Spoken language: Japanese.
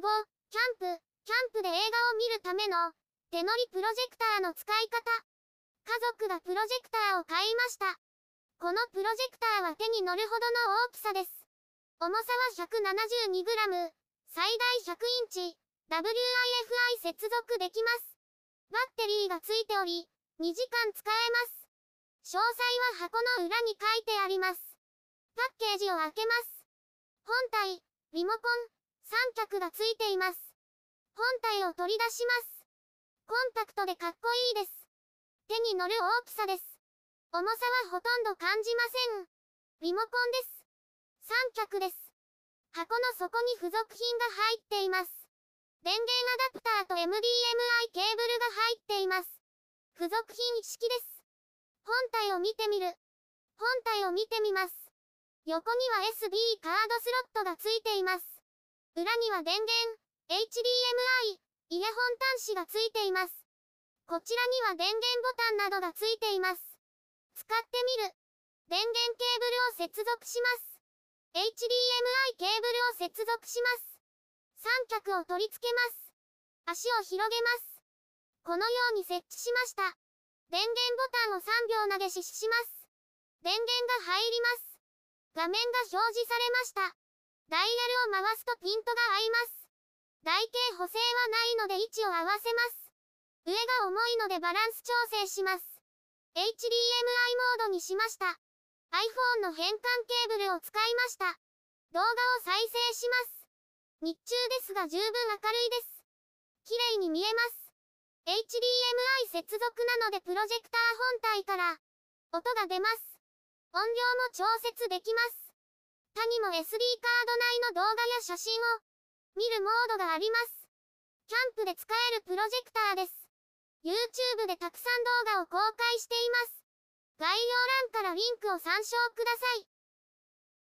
キャンプ、キャンプで映画を見るための手乗りプロジェクターの使い方。家族がプロジェクターを買いました。このプロジェクターは手に乗るほどの大きさです。重さは 172g、最大100インチ、WIFI 接続できます。バッテリーがついており、2時間使えます。詳細は箱の裏に書いてあります。パッケージを開けます。本体、リモコン、三脚がついています。本体を取り出します。コンパクトでかっこいいです。手に乗る大きさです。重さはほとんど感じません。リモコンです。三脚です。箱の底に付属品が入っています。電源アダプターと MDMI ケーブルが入っています。付属品一式です。本体を見てみる。本体を見てみます。横には SD カードスロットがついています。裏には電源、HDMI、イヤホン端子がついています。こちらには電源ボタンなどがついています。使ってみる。電源ケーブルを接続します。HDMI ケーブルを接続します。三脚を取り付けます。足を広げます。このように設置しました。電源ボタンを3秒投げ実施します。電源が入ります。画面が表示されました。ダイヤルを回すとピントが合います。台形補正はないので位置を合わせます。上が重いのでバランス調整します。HDMI モードにしました。iPhone の変換ケーブルを使いました。動画を再生します。日中ですが十分明るいです。綺麗に見えます。HDMI 接続なのでプロジェクター本体から音が出ます。音量も調節できます。他にも SD カード内の動画や写真を見るモードがあります。キャンプで使えるプロジェクターです。YouTube でたくさん動画を公開しています。概要欄からリンクを参照ください。